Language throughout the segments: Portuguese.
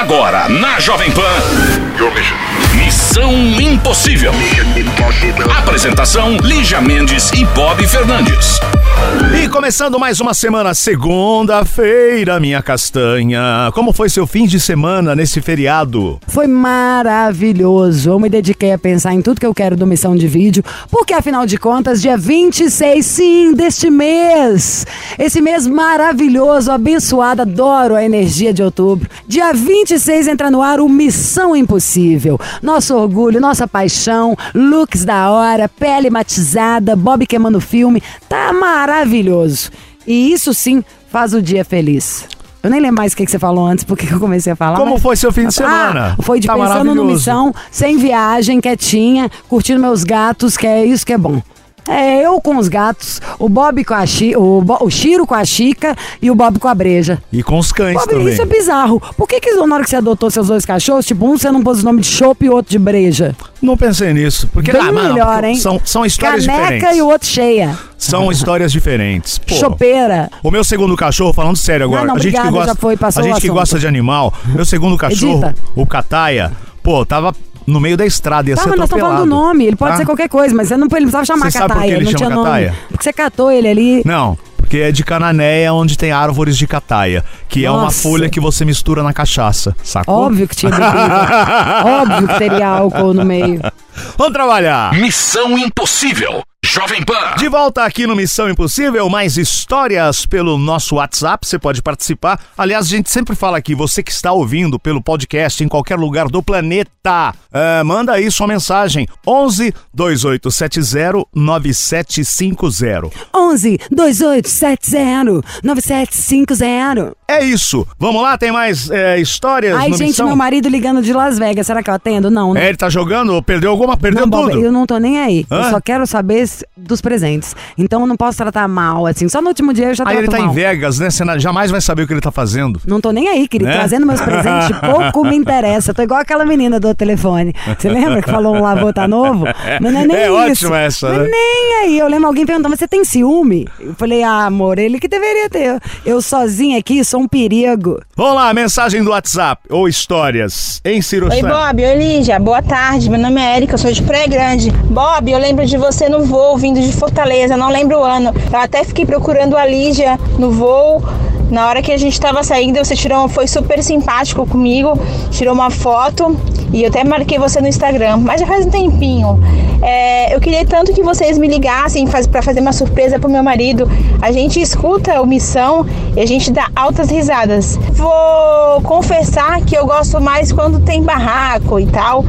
Agora, na Jovem Pan. Missão Impossível. Apresentação: Lígia Mendes e Bob Fernandes. E começando mais uma semana, segunda-feira, minha castanha. Como foi seu fim de semana nesse feriado? Foi maravilhoso. Eu me dediquei a pensar em tudo que eu quero do Missão de Vídeo, porque afinal de contas, dia 26, sim, deste mês. Esse mês maravilhoso, abençoado, adoro a energia de outubro. Dia 26 entra no ar o Missão Impossível. Nosso orgulho, nossa paixão, looks da hora, pele matizada, Bob queimando filme. Tá maravilhoso. E isso sim faz o dia feliz. Eu nem lembro mais o que, que você falou antes, porque eu comecei a falar. Como mas- foi seu fim de semana? Ah, foi de Tá pensando no missão, sem viagem, quietinha, curtindo meus gatos, que é isso que é bom. É, eu com os gatos, o Bob com a Chi, o, Bo- o Chiro com a Chica e o Bob com a Breja. E com os cães Bob, também. isso é bizarro. Por que, que na hora que você adotou seus dois cachorros, tipo, um você não pôs o nome de Chopp e o outro de Breja? Não pensei nisso. Porque Bem ah, mano, melhor, hein? São, são histórias Caneca diferentes. e o outro cheia. São histórias diferentes. Pô, Chopeira. O meu segundo cachorro, falando sério agora, Não, não, a gente que gosta, foi, a gente que assunto. gosta de animal, meu segundo cachorro, Edita. o Cataia, pô, tava no meio da estrada, ia Tá, ser mas nós estamos falando do nome. Ele pode tá? ser qualquer coisa, mas você não, ele não precisava chamar Você sabe por Cataia. que ele não chama tinha Cataia? nome. Porque você catou ele ali. Não, porque é de Cananéia, onde tem árvores de cataia, que é uma Nossa. folha que você mistura na cachaça, sacou? Óbvio que tinha. Óbvio que teria álcool no meio. Vamos trabalhar! Missão Impossível. Jovem Pan. De volta aqui no Missão Impossível, mais histórias pelo nosso WhatsApp, você pode participar. Aliás, a gente sempre fala aqui, você que está ouvindo pelo podcast em qualquer lugar do planeta, é, manda aí sua mensagem, 11 2870 9750. 11 2870 9750. É isso, vamos lá, tem mais é, histórias Ai, gente, Missão? meu marido ligando de Las Vegas. Será que eu atendo? Não, não. É, ele tá jogando, perdeu alguma, perdeu Não, Bob, tudo. eu não tô nem aí. Hã? Eu só quero saber dos presentes. Então eu não posso tratar mal, assim. Só no último dia eu já Aí trato ele tá mal. em Vegas, né? Você jamais vai saber o que ele tá fazendo. Não tô nem aí, querido. Né? Trazendo meus presentes, pouco me interessa. Eu tô igual aquela menina do telefone. Você lembra que falou um lavô tá novo? Mas não é nem É isso. ótima essa, né? nem aí. Eu lembro alguém perguntando, mas você tem ciúme? Eu falei, ah, amor, ele que deveria ter. Eu sozinha aqui sou um perigo. Vamos lá, mensagem do WhatsApp ou histórias em Ciro Oi. Bob. Oi, Lígia. Boa tarde. Meu nome é Erika, eu sou de Praia Grande. Bob, eu lembro de você no voo, vindo de Fortaleza. Não lembro o ano. Eu até fiquei procurando a Lígia no voo. Na hora que a gente tava saindo, você tirou, foi super simpático comigo, tirou uma foto e eu até marquei você no Instagram, mas já faz um tempinho. É, eu queria tanto que vocês me ligassem faz, para fazer uma surpresa pro meu marido. A gente escuta o Missão e a gente dá altas risadas. Vou confessar que eu gosto mais quando tem barraco e tal,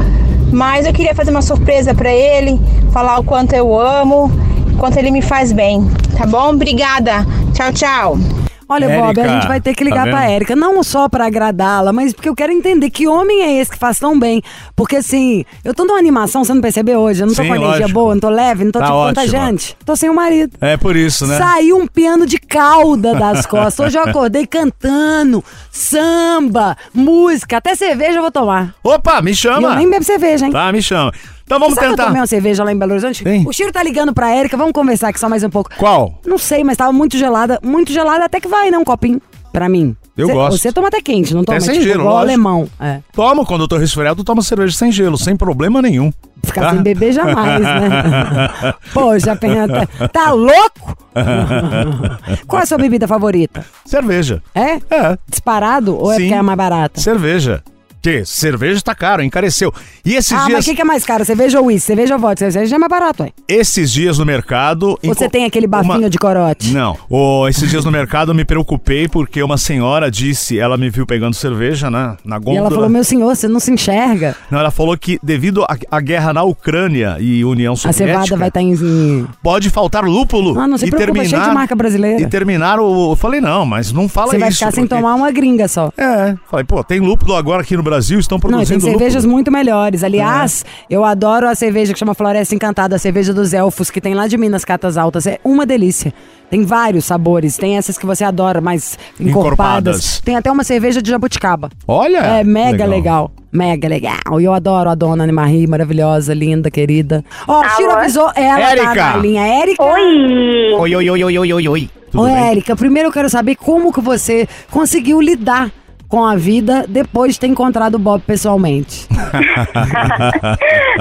mas eu queria fazer uma surpresa para ele, falar o quanto eu amo, o quanto ele me faz bem. Tá bom? Obrigada. Tchau, tchau. Olha, Bob, a Érica, gente vai ter que ligar tá pra? Érica, não só pra agradá-la, mas porque eu quero entender que homem é esse que faz tão bem. Porque assim, eu tô numa animação, você não percebeu hoje? Eu não tô Sim, com energia lógico. boa, não tô leve, não tô Tá tipo ótima. contagiante. Tô sem o marido. É por isso, né? Saiu um piano de cauda das costas. Hoje eu acordei cantando, samba, música, até cerveja eu vou tomar. Opa, me E chama. eu nem bebo cerveja, hein? Tá, me chama. Então vamos Sabe que eu tentar. tomei uma cerveja lá em Belo Horizonte? Sim. O Chiro tá ligando pra Érica, vamos conversar aqui só mais um pouco. Qual? Não sei, mas tava muito gelada. Muito gelada até que vai, né? Um copinho. Pra mim. Eu Cê- gosto. Você toma até quente, não toma? sem tipo, gelo, igual lógico. alemão. É. Tomo, quando eu tô resfriado, eu tomo cerveja sem gelo, sem problema nenhum. Ficar Tá? sem beber jamais, né? Pô, já pensa. Tá louco? Qual é a sua bebida favorita? Cerveja. É? É, Disparado ou é Sim. porque é mais barata? cerveja. Que? Cerveja tá caro, encareceu. E esses Ah, mas dias, o que, que é mais caro? Cerveja ou uísque? Cerveja ou vodka? Cerveja é mais barato, ué. esses dias no mercado. Você tem aquele bafinho uma- de corote? Não. O, esses dias no mercado eu me preocupei porque uma senhora disse, ela me viu pegando cerveja, né? Na E gôndola. ela falou, meu senhor, você não se enxerga. Não, ela falou que devido à guerra na Ucrânia e União A Soviética, cevada vai estar em... pode faltar lúpulo Ah, não se e preocupa, terminar cheio de marca brasileira. E terminar o, eu falei não, mas não fala Você vai isso. ficar sem porque- tomar uma gringa só. É, falei, pô, tem lúpulo agora aqui no Brasil, estão Não, e produzindo tem cervejas lúpulo. muito melhores. Aliás, eu adoro a cerveja que chama Floresta Encantada, a cerveja dos elfos, que tem lá de Minas Catas Altas. É uma delícia. Tem vários sabores. Tem essas que você adora, mais encorpadas. Encorpadas. Tem até uma cerveja de jabuticaba. Olha! É mega legal. Mega legal. E eu adoro a dona Ana Marie, maravilhosa, linda, querida. Ó, o Chiro avisou, ela tá Érica. na linha. Érica. Oi! Oi, oi, oi, oi, oi, oi, oi. Tudo Ô? Érica, primeiro eu quero saber como que você conseguiu lidar com a vida depois de ter encontrado o Bob pessoalmente?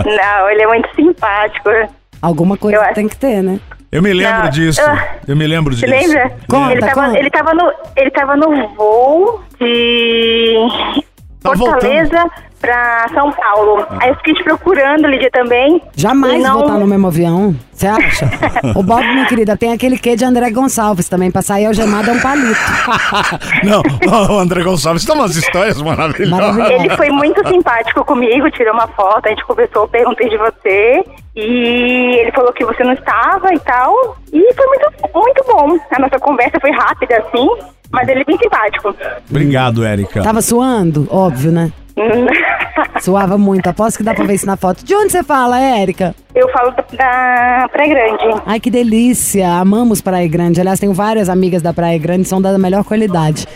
Não, ele é muito simpático. Alguma coisa tem que ter, né? Eu me lembro Não, disso. eu- Eu me lembro Você disso. lembra? Conta, ele, tava, conta. ele tava no ele tava no voo de Tá Fortaleza pra São Paulo. Aí eu fiquei te procurando, Lídia, também. Jamais não... voltar no mesmo avião. Você acha? o Bob, minha querida, tem aquele quê de André Gonçalves também. Pra sair algemado é um palito. Não, não, o André Gonçalves tem umas histórias maravilhosas. Maravilhoso. Ele foi muito simpático comigo, tirou uma foto, a gente conversou, perguntei de você. E ele falou que você não estava e tal. E foi muito, muito bom. A nossa conversa foi rápida, assim, mas ele é bem simpático. Obrigado, Érica. Tava suando? Óbvio, né? Suava muito. Aposto que dá pra ver isso na foto. De onde você fala, Érica? Eu falo da, Praia Grande. Ai, que delícia. Amamos Praia Grande. Aliás, tenho várias amigas da Praia Grande, são da melhor qualidade.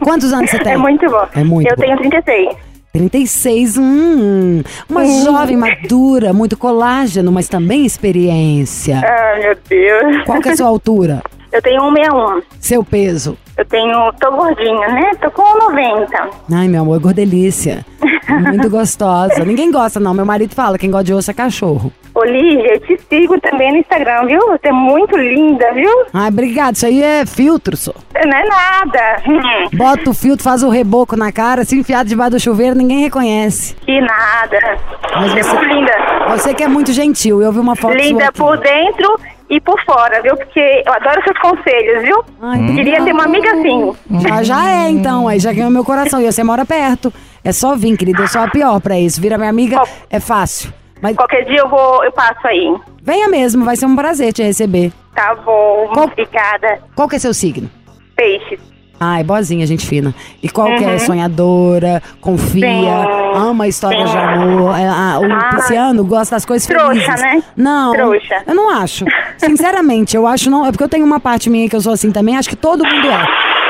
Quantos anos você tem? É muito bom. É muito Eu bom. tenho 36. 36, hum, uma jovem madura, muito colágeno, mas também experiência. Ah, meu Deus. Qual que é a sua altura? Eu tenho 161. Seu peso? Eu tenho. tô gordinha, né? Tô com 90. Ai, meu amor, gordelícia. Muito gostosa. Ninguém gosta, não. Meu marido fala, quem gosta de osso é cachorro. Olivia, eu te sigo também no Instagram, viu? Você é muito linda, viu? Ai, obrigado. Isso aí é filtro, só. Não é nada. Bota o filtro, faz o reboco na cara, se enfiado debaixo do chuveiro, ninguém reconhece. que nada. Mas Você é muito linda. Você que é muito gentil. Eu vi uma foto Linda por dentro e por fora, viu? Porque eu adoro seus conselhos, viu? Ai, Queria ter uma amiga assim. Já, já é, então. Aí já ganhou meu coração. E você mora perto. É só vir, querida. Eu sou a pior pra isso. Vira minha amiga, Qual- é fácil. Mas Qualquer dia eu vou, eu passo aí. venha mesmo, vai ser um prazer te receber. Tá bom, Qual- obrigada. Qual que é seu signo? Peixes. Ai, boazinha, gente fina. E qual que é? Sonhadora, confia, Sim. ama histórias de amor. É, ah, o Ah. pisciano gosta das coisas Trouxa, felizes. né? Não, Trouxa. eu não acho. Sinceramente, eu acho não. É porque eu tenho uma parte minha que eu sou assim também, acho que todo mundo é.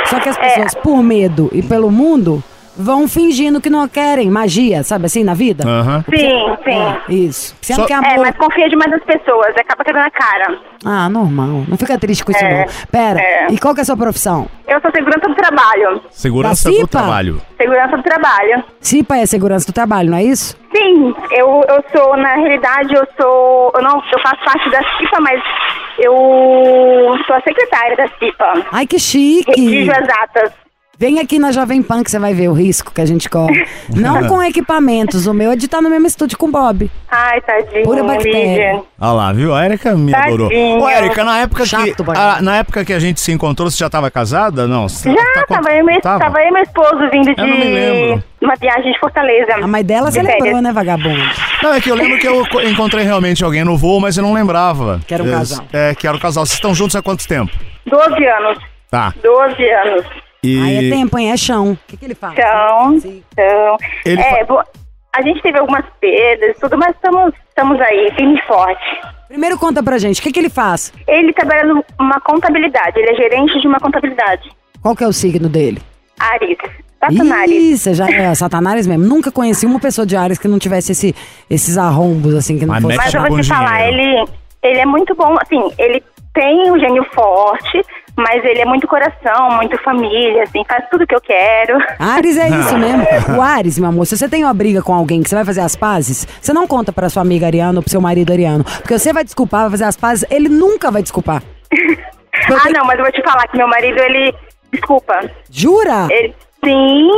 Só que as pessoas, por medo e pelo mundo, vão fingindo que não querem magia, sabe assim, na vida? Aham. Sim, sim. É, isso. Só- quer É, amor. mas confia demais nas pessoas, acaba quebrando a cara. Ah, normal. Não fica triste com isso, É, não. Pera, é. e qual que é a sua profissão? Eu sou segurança do trabalho. Segurança Da do CIPA? trabalho. Segurança do trabalho. CIPA é segurança do trabalho, não é isso? Sim, eu, eu sou, na realidade, eu sou. Eu não eu faço parte da CIPA, mas eu sou a secretária da CIPA. Ai, que chique! Redijo as atas. Vem aqui na Jovem Pan que você vai ver o risco que a gente corre. Não com equipamentos, o meu é de estar no mesmo estúdio com o Bob. Ai, tadinho, Pura bactéria. Olha lá, viu? A Érica me Tadinho. adorou. Ô, Érica, na época, que, Chato, Bob. a- na época que a gente se encontrou, você já tava casada? Não. Você Já, tá tava, eu meu, Tava? tava eu e meu esposo vindo de Eu não me lembro. uma viagem de Fortaleza. A mãe dela De você lembrou, férias. né, vagabundo? Não, é que eu lembro que eu co- encontrei realmente alguém no voo, mas eu não lembrava. Que era um casal. É, que era um casal. Vocês estão juntos há quanto tempo? 12 anos. Tá. 12 anos. E Aí é tempo, hein? É chão. O que, que ele faz? Então, Sim. então Ele é, fa- a gente teve algumas perdas, tudo, mas estamos, estamos aí, firme e forte. Primeiro conta pra gente, o que, que ele faz? Ele trabalha numa contabilidade, ele é gerente de uma contabilidade. Qual que é o signo dele? Ares. Satanás. Você já é Satanás mesmo. Nunca conheci uma pessoa de Ares que não tivesse esse, esses arrombos, assim, que não Mas fosse... Mas eu vou te falar, dinheiro. ele, ele é muito bom, assim, ele tem um gênio forte, mas ele é muito coração, muito família, assim, faz tudo que eu quero. Ares é isso mesmo. O Ares, meu amor, se você tem uma briga com alguém que você vai fazer as pazes, você não conta pra sua amiga Ariana ou pro seu marido Ariano. Porque você vai desculpar, vai fazer as pazes, ele nunca vai desculpar. Ah, não, mas eu vou te falar que meu marido, ele. Desculpa. Jura? Ele, sim,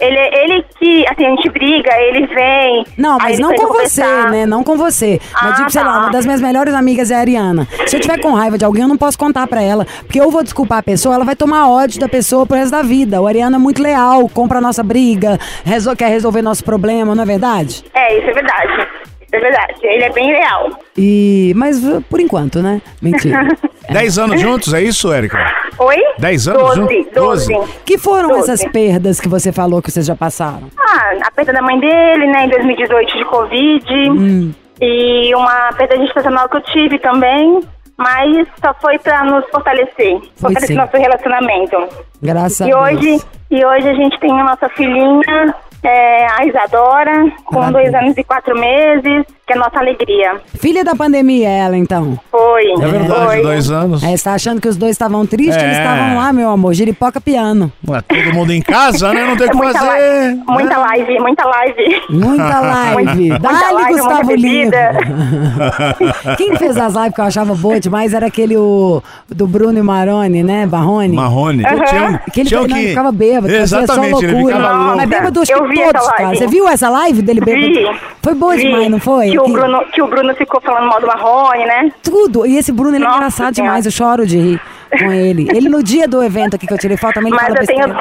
ele, ele que, assim, a gente briga, ele vem. Não, mas não com você, conversar. né? Não com você. Mas, Ah, tipo, sei lá, tá. uma das minhas melhores amigas é a Ariana. Se eu tiver com raiva de alguém, eu não posso contar pra ela. Porque eu vou desculpar a pessoa, ela vai tomar ódio da pessoa pro resto da vida. O Ariana é muito leal, compra a nossa briga, resol- quer resolver nosso problema, não é verdade? É, isso é verdade. É verdade. Ele é bem leal. E. Mas uh, por enquanto, né? Mentira. Dez anos juntos, é isso, Érica? Oi? Dez anos Doze, junto? doze. Doze. que foram Doze. essas perdas que você falou que vocês já passaram? Ah, a perda da mãe dele, né, em 2018 de Covid. Hum. E uma perda gestacional que eu tive também. Mas só foi pra nos fortalecer. Foi fortalecer sim. nosso relacionamento. Graças E a hoje, Deus. e hoje a gente tem a nossa filhinha, é, a Isadora, com Parabéns. dois anos e quatro meses, que é a nossa alegria. Filha da pandemia, ela, então. Foi. É verdade, foi. dois anos. É, você tá achando que os dois estavam tristes? É. Eles estavam lá, meu amor, giripoca piano. Ué, todo mundo em casa, né? Não tem o É que muita, fazer. muita live, muita live. Muita live. Muita Dá-lhe, live, muita Gustavo Lima. Quem fez as lives que eu achava boa demais era aquele o, do Bruno e Maroni, né? Barrone. Marrone. Aham. Tinha, Que ele, tinha não, que... ficava bêbado, fazia Exatamente, só ele loucura. ficava louco. Mas bêbado acho que todos, cara. Você viu essa live dele bêbado? Vi. Foi boa Vi demais, não foi? Que o, Bruno, que o Bruno ficou falando mal do Marrone, né? Tudo. E esse Bruno, ele é Nossa engraçado Senhora. demais. Eu choro de rir com ele. Ele no dia do evento aqui que eu tirei foto também, Mas fala eu, tenho.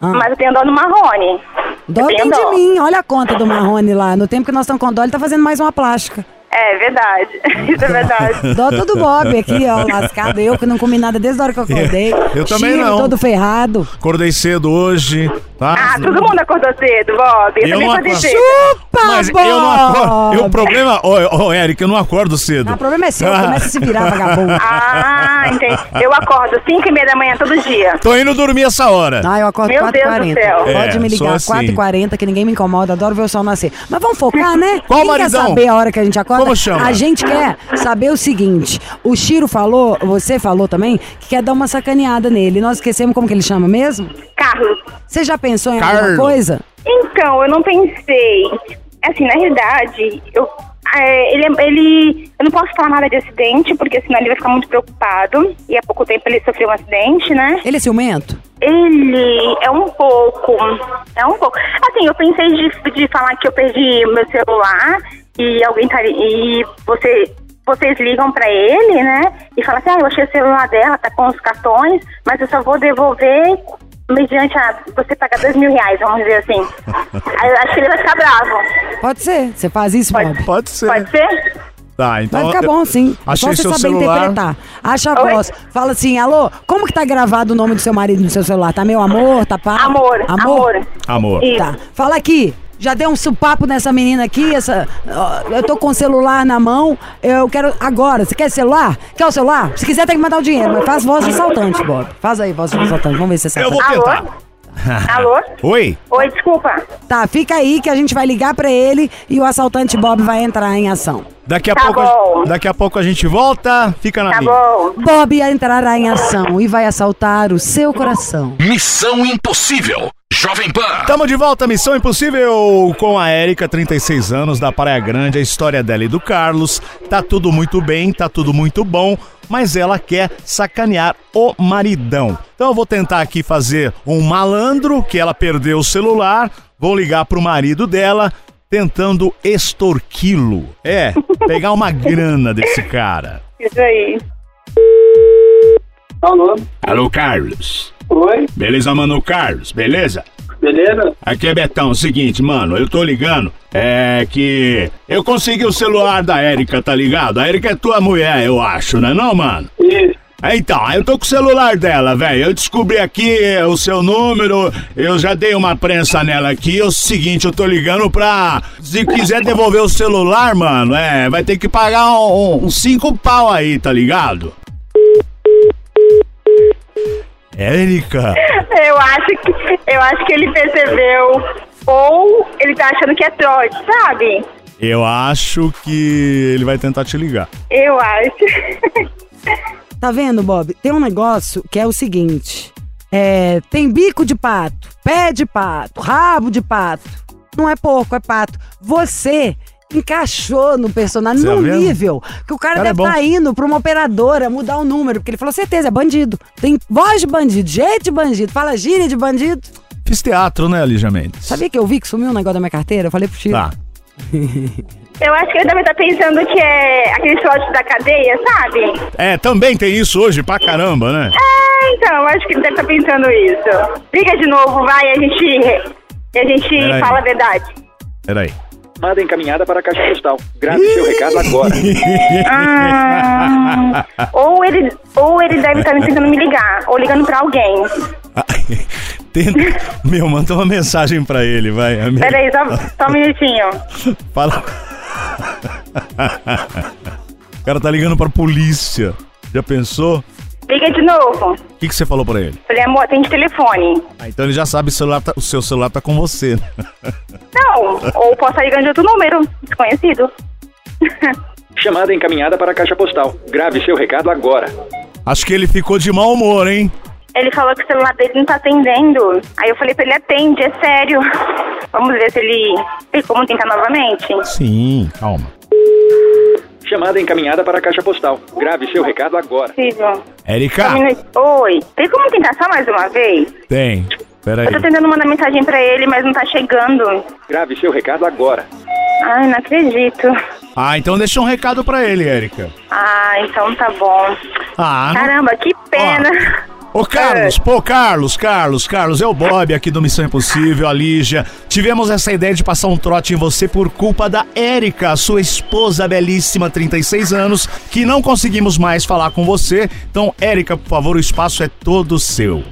Ah. mas eu tenho dó do Marrone. Dó tem de mim. Olha a conta do Marrone lá. No tempo que nós estamos com dó, ele tá fazendo mais uma plástica. É verdade. Isso é verdade. Dó todo Bob aqui, ó, lascado. Eu que não comi nada desde a hora que eu acordei. Eu também Chiro não. todo ferrado. Acordei cedo hoje, tá? Ah, todo mundo acordou cedo, Bob. Eu, Eu também não acordei cedo. Chupa, Mas Bob! eu não acordo. E o problema, ô, ô, Eric, eu não acordo cedo. Ah, o problema é seu, Ah. começa a se virar, vagabundo. Ah, entendi. Eu acordo 5 e meia da manhã todo dia. Tô indo dormir essa hora. Ah, eu acordo Meu 4h40. Deus do céu. Pode É, me ligar, assim. 4h40, que ninguém me incomoda, adoro ver o sol nascer. Mas vamos focar, né? Qual Quem maridão? quer saber a hora que a gente acorda? Como chama? A gente quer saber o seguinte: o Chiro falou, você falou também, que quer dar uma sacaneada nele. Nós esquecemos como que ele chama mesmo? Carlos. Você já pensou em Carlos. alguma coisa? Então, eu não pensei. Assim, na realidade, eu, é, ele, ele. Eu não posso falar nada de acidente, porque senão ele vai ficar muito preocupado. E há pouco tempo ele sofreu um acidente, né? Ele é ciumento? Ele é um pouco. É um pouco. Assim, eu pensei de, de falar que eu perdi meu celular e alguém tá. E você. Vocês ligam pra ele, né? E falam assim: ah, eu achei o celular dela, tá com os cartões, mas eu só vou devolver mediante a. Você pagar dois mil reais, vamos dizer assim. Aí eu acho que ele vai ficar bravo. Pode ser. Você faz isso, Bob? Pode ser. Pode ser? Tá, então. Vai ficar bom, sim. Achei Só você seu saber celular. interpretar. Acha a Oi? voz. Fala assim, alô, como que tá gravado o nome do seu marido no seu celular? Tá meu amor? Tá pá? Amor, amor. Amor. Isso. Tá. Fala aqui. Já deu um supapo nessa menina aqui, essa. eu tô com o celular na mão. Eu quero. Agora, você quer celular? Quer o celular? Se quiser, tem que mandar o dinheiro. Mas faz voz de assaltante, Bob. Faz aí, voz de assaltante. Vamos ver se você Eu sabe. vou Alô? tentar. Alô? Oi? Oi, desculpa. Tá, fica aí que a gente vai ligar pra ele e o assaltante Bob vai entrar em ação. Daqui a, Tá pouco, a- bom. daqui a pouco a gente volta. Fica na Tá linha. bom. Bob entrará em ação e vai assaltar o seu coração. Missão Impossível. Jovem Pan. Tamo de volta, Missão Impossível com a Érica, 36 anos, da Praia Grande, a história dela e do Carlos. Tá tudo muito bem, tá tudo muito bom, mas ela quer sacanear o maridão. Então eu vou tentar aqui fazer um malandro, que ela perdeu o celular, vou ligar pro marido dela, tentando extorquí-lo. É, pegar uma grana desse cara. Isso aí. Alô? Alô, Carlos. Oi? Beleza, mano, Carlos? Beleza? Beleza? Aqui é Betão, seguinte, mano, eu tô ligando, é que eu consegui o celular da Érica, tá ligado? A Érica é tua mulher, eu acho, né não, mano? Isso. É, Então, eu tô com o celular dela, velho. Eu descobri aqui é, o seu número, eu já dei uma prensa nela aqui. É o seguinte, eu tô ligando pra. Se quiser devolver o celular, mano, é, vai ter que pagar um- uns cinco pau aí, tá ligado? Érica, Eu acho que eu acho que ele percebeu. Ou ele tá achando que é trote, sabe? eu acho que ele vai tentar te ligar. Eu acho. Tá vendo, Bob? Tem um negócio que é o seguinte: é, tem bico de pato, pé de pato, rabo de pato. Não é porco, é pato. Você encaixou no personagem Você tá num vendo? nível que o cara, Cara, é deve estar indo pra uma operadora mudar o número, porque ele falou certeza, é bandido. Tem voz de bandido, jeito de bandido, fala gíria de bandido. Fiz teatro, né, Lígia Mendes? Sabia que eu vi que sumiu um negócio da minha carteira? Eu falei pro Chico. Tá. Eu acho que ele deve estar pensando que é aquele trote da cadeia, sabe? É, também tem isso hoje pra caramba, né? É, então, eu acho que ele deve estar pensando isso. Liga de novo, vai, a gente. E a gente fala a verdade. Peraí. Manda encaminhada para a caixa postal. Grave seu recado agora. Ah, ou ele, ou ele deve estar tentando me ligar, ou ligando pra alguém. Tenta... Meu, manda uma mensagem pra ele, vai. Minha- Pera aí, só, só um minutinho. Fala. o cara tá ligando pra polícia. Já pensou? Liga de novo. O que, que você falou pra ele? Falei, amor, atende telefone. Ah, então ele já sabe que o, celular tá- o seu celular tá com você. né? Não, ou posso estar ligando de outro número, desconhecido. Chamada encaminhada para a caixa postal. Grave seu recado agora. Acho que ele ficou de mau humor, hein? Ele falou que o celular dele não tá atendendo. Aí eu falei pra ele, atende, é sério. Vamos ver se ele tem como tentar novamente. Sim, calma. Chamada encaminhada para a caixa postal. Grave seu recado agora. Possível. Érica, minuto. Oi, tem como tentar só mais uma vez? tem. Peraí. Eu tô tentando mandar mensagem pra ele, mas não tá chegando. Grave seu recado agora. Ai, não acredito. Ah, então deixa um recado pra ele, Érica. Ah, então tá bom. Ah, Caramba, que pena. Ô Carlos, pô, Carlos, Carlos, Carlos, é o Bob aqui do Missão Impossível, a Lígia. Tivemos essa ideia de passar um trote em você por culpa da Érica, sua esposa belíssima, 36 anos, que não conseguimos mais falar com você. Então, Érica, por favor, o espaço é todo seu.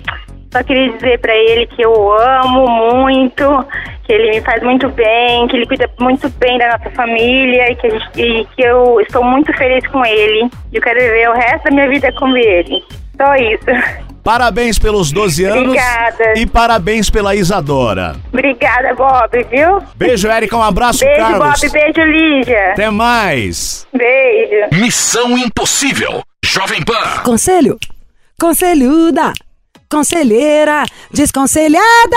Só queria dizer pra ele que eu amo muito, que ele me faz muito bem, que ele cuida muito bem da nossa família e que, gente- e que eu estou muito feliz com ele. E eu quero viver o resto da minha vida com ele. Só isso. Parabéns pelos 12 anos Obrigada. e parabéns pela Isadora. Obrigada, Bob, viu? Beijo, Érica, um abraço, Beijo, Carlos. Bob. Beijo, Lígia. Até mais. Beijo. Missão Impossível. Jovem Pan. Conselho, conselhuda, conselheira, desconselhada,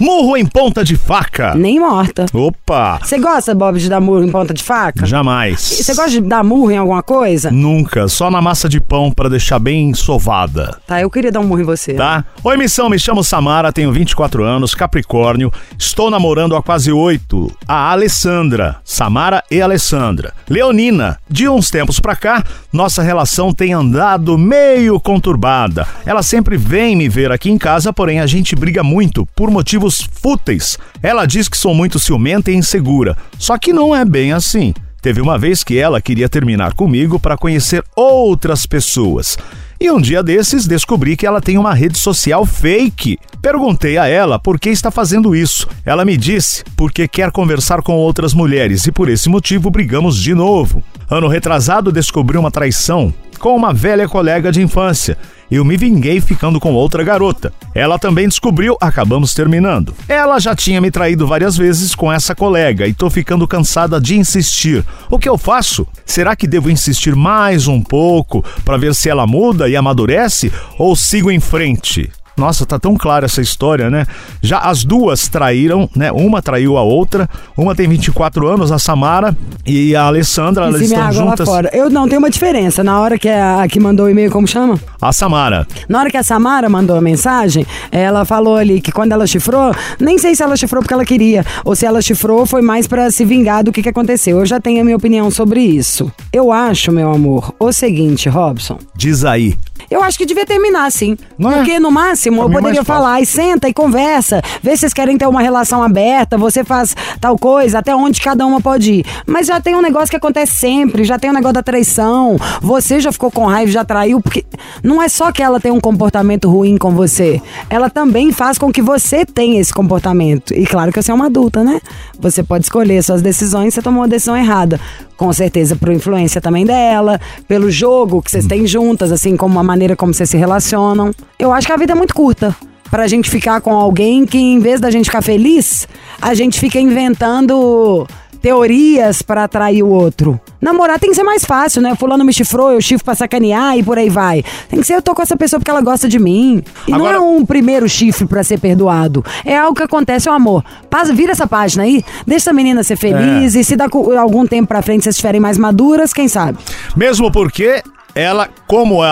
Murro em ponta de faca. nem morta. Opa, Você gosta, Bob, de dar murro em ponta de faca? jamais. Você gosta de dar murro em alguma coisa? Nunca, só na massa de pão pra deixar bem sovada. Tá, eu queria dar um murro em você. Tá? Oi, missão, me chamo Samara, tenho 24 anos, Capricórnio, estou namorando há quase oito a Alessandra, Samara e Alessandra. Leonina, de uns tempos pra cá, nossa relação tem andado meio conturbada. Ela sempre vem me ver aqui em casa, porém a gente briga muito por motivos fúteis. Ela diz que sou muito ciumenta e insegura, só que não é bem assim. Teve uma vez que ela queria terminar comigo para conhecer outras pessoas. E um dia desses descobri que ela tem uma rede social fake. Perguntei a ela por que está fazendo isso. Ela me disse porque quer conversar com outras mulheres e por esse motivo brigamos de novo. Ano retrasado descobri uma traição com uma velha colega de infância. Eu me vinguei ficando com outra garota. Ela também descobriu, acabamos terminando. Ela já tinha me traído várias vezes com essa colega e tô ficando cansada de insistir. O que eu faço? Será que devo insistir mais um pouco para ver se ela muda e amadurece ou sigo em frente? Nossa, tá tão clara essa história, né? Já as duas traíram, né? Uma traiu a outra. Uma tem 24 anos, a Samara, e a Alessandra, elas estão juntas. Eu não, tem uma diferença. Na hora que a que mandou o e-mail, como chama? A Samara. Na hora que a Samara mandou a mensagem, ela falou ali que quando ela chifrou, nem sei se ela chifrou porque ela queria, ou se ela chifrou foi mais pra se vingar do que, que aconteceu. Eu já tenho a minha opinião sobre isso. Eu acho, meu amor, o seguinte, Robson. Diz aí. Eu acho que devia terminar, sim. Não é? Porque, no máximo, Eu é poderia fácil. falar e senta e conversa. Vê se vocês querem ter uma relação aberta, você faz tal coisa, até onde cada uma pode ir. Mas já tem um negócio que acontece sempre, já tem um negócio da traição. Você já ficou com raiva, já traiu, porque não é só que ela tem um comportamento ruim com você. Ela também faz com que você tenha esse comportamento. E claro que você é uma adulta, né? Você pode escolher suas decisões, você tomou uma decisão errada. Com certeza, por influência também dela, pelo jogo que vocês têm juntas, assim como a maneira como vocês se relacionam. Eu acho que a vida é muito curta pra gente ficar com alguém que, em vez da gente ficar feliz, a gente fica inventando teorias pra atrair o outro. Namorar tem que ser mais fácil, né? Fulano me chifrou, eu chifro pra sacanear e por aí vai. Tem que ser eu tô com essa pessoa porque ela gosta de mim. E Agora- não é um primeiro chifre pra ser perdoado. É algo que acontece, ó, amor. Passa, vira essa página aí, deixa essa menina ser feliz e se dá algum tempo pra frente vocês estiverem mais maduras, quem sabe? Mesmo porque ela, como a,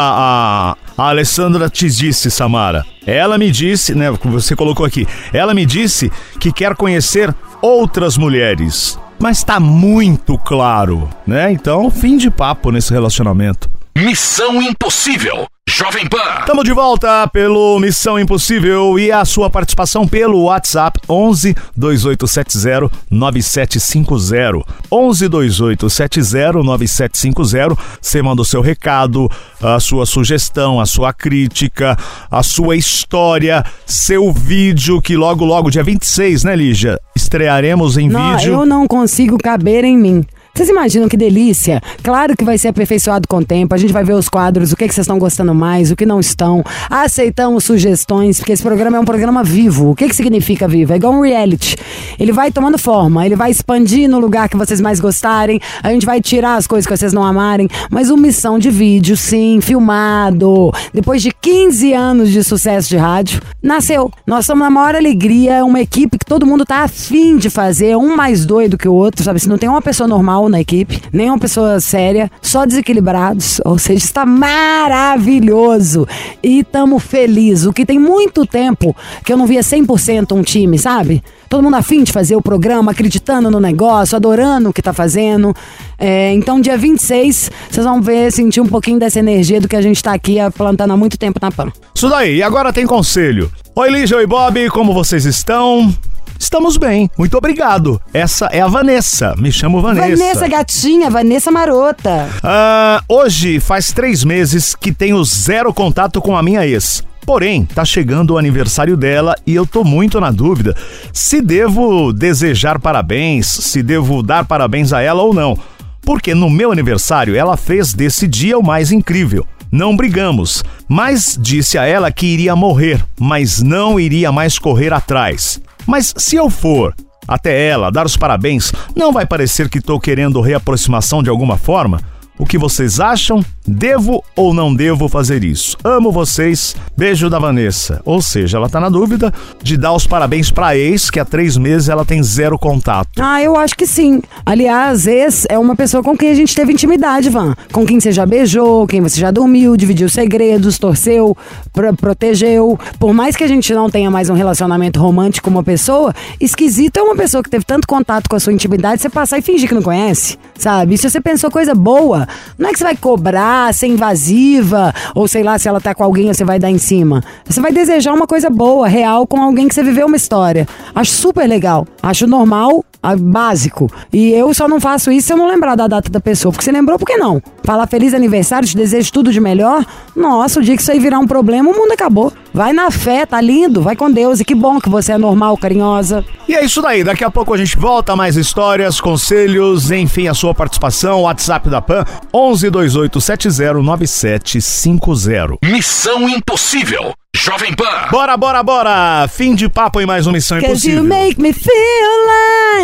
a, a Alessandra te disse, Samara, ela me disse, né, você colocou aqui, ela me disse que quer conhecer outras mulheres. Mas tá muito claro, né? Então, fim de papo nesse relacionamento. Missão Impossível. Jovem Pan. Estamos de volta pelo Missão Impossível e a sua participação pelo WhatsApp 11 2870 9750. 11 2870 9750. Você manda o seu recado, a sua sugestão, a sua crítica, a sua história, seu vídeo que logo logo dia 26, né, Lígia? Estrearemos em Não, vídeo. eu não consigo caber em mim. Vocês imaginam que delícia? Claro que vai ser aperfeiçoado com o tempo. A gente vai ver os quadros, o que, que vocês estão gostando mais, o que não estão. Aceitamos sugestões, porque esse programa é um programa vivo. O que, que significa vivo? É igual um reality. Ele vai tomando forma, ele vai expandir no lugar que vocês mais gostarem. A gente vai tirar as coisas que vocês não amarem. Mas uma missão de vídeo, sim, filmado. Depois de 15 anos de sucesso de rádio, nasceu. Nós estamos na maior alegria, uma equipe que todo mundo tá afim de fazer, um mais doido que o outro, sabe? Se não tem uma pessoa normal na equipe, nem uma pessoa séria, só desequilibrados. Ou seja, está maravilhoso. E estamos felizes. O que tem muito tempo que eu não via 100% um time, sabe? Todo mundo afim de fazer o programa, acreditando no negócio, adorando o que tá fazendo. É, então, dia 26, vocês vão ver, sentir um pouquinho dessa energia do que a gente tá aqui plantando há muito tempo na PAN. Isso daí, e agora tem conselho. Oi, Lígia, oi, Bob, como vocês estão? Estamos bem, muito obrigado. Essa é a Vanessa, me chamo Vanessa. Vanessa gatinha, Vanessa marota. Ah, hoje faz três meses que tenho zero contato com a minha ex. Porém, tá chegando o aniversário dela e eu tô muito na dúvida se devo desejar parabéns, se devo dar parabéns a ela ou não. Porque no meu aniversário ela fez desse dia o mais incrível. Não brigamos, mas disse a ela que iria morrer, mas não iria mais correr atrás. Mas se eu for até ela dar os parabéns, não vai parecer que estou querendo reaproximação de alguma forma? O que vocês acham? Devo ou não devo fazer isso? Amo vocês. Beijo da Vanessa. Ou seja, ela tá na dúvida de dar os parabéns pra ex, que há três meses ela tem zero contato. Ah, eu acho que sim. Aliás, ex é uma pessoa com quem a gente teve intimidade, Van. Com quem você já beijou, quem você já dormiu, dividiu segredos, torceu, pro protegeu. Por mais que a gente não tenha mais um relacionamento romântico com uma pessoa, esquisito é uma pessoa que teve tanto contato com a sua intimidade, você passar e fingir que não conhece, sabe? E se você pensou coisa boa, não é que você vai cobrar, ser invasiva, ou sei lá, se ela tá com alguém, você vai dar em cima. Você vai desejar uma coisa boa, real, com alguém que você viveu uma história. Acho super legal. Acho normal, básico. E eu só não faço isso se eu não lembrar da data da pessoa. Porque você lembrou, por que não? Falar feliz aniversário, te desejo tudo de melhor. Nossa, o dia que isso aí virar um problema, o mundo acabou. Vai na fé, tá lindo, vai com Deus. E que bom que você é normal, carinhosa. E é isso daí. Daqui a pouco a gente volta. Mais histórias, conselhos, enfim, a sua participação. WhatsApp da PAN 1128709750. Missão Impossível. Jovem Pan. Bora, bora, bora! Fim de papo em mais uma Missão Impossível. you make me feel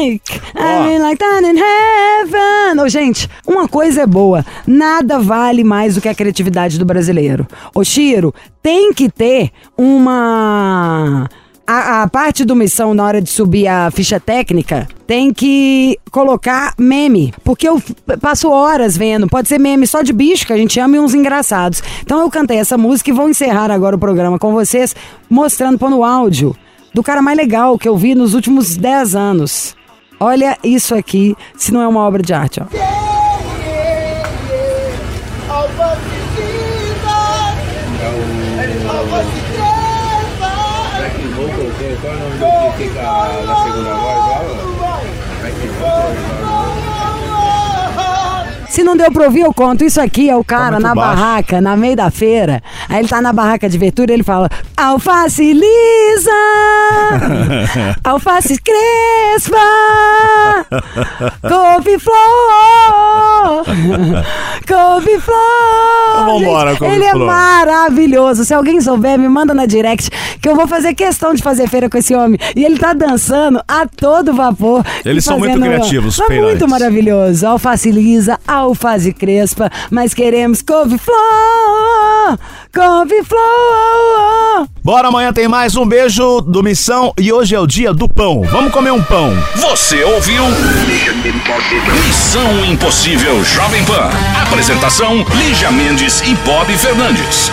like I'm like that in heaven. Ô, gente, uma coisa é boa. Nada vale mais do que a criatividade do brasileiro. Ô, Chiro, tem que ter uma... A, a parte do missão na hora de subir a ficha técnica tem que colocar meme. Porque eu passo horas vendo. Pode ser meme só de bicho, que a gente ama e uns engraçados. Então eu cantei essa música e vou encerrar agora o programa com vocês, mostrando no áudio do cara mais legal que eu vi nos últimos 10 anos. Olha isso aqui, se não é uma obra de arte, ó. Cano la segunda vuelta. Se não deu pra ouvir, eu conto. Isso aqui é o cara muito na baixo. barraca, na meio da feira. Aí ele tá na barraca de verdura e ele fala: Alface lisa, alface crespa, couve-flor, couve-flor. Vambora, Gente, Ele é maravilhoso. Se alguém souber, me manda na direct que eu vou fazer questão de fazer feira com esse homem. E ele tá dançando a todo vapor. Eles são muito fazendo- criativos, Tá muito maravilhoso. Alface lisa, alface crespa, mas queremos couve-flor, couve-flor. Bora, amanhã tem mais um beijo do Missão e hoje é o dia do pão. Vamos comer um pão. Você ouviu? Missão Impossível Jovem Pan. Apresentação: Lígia Mendes e Bob Fernandes.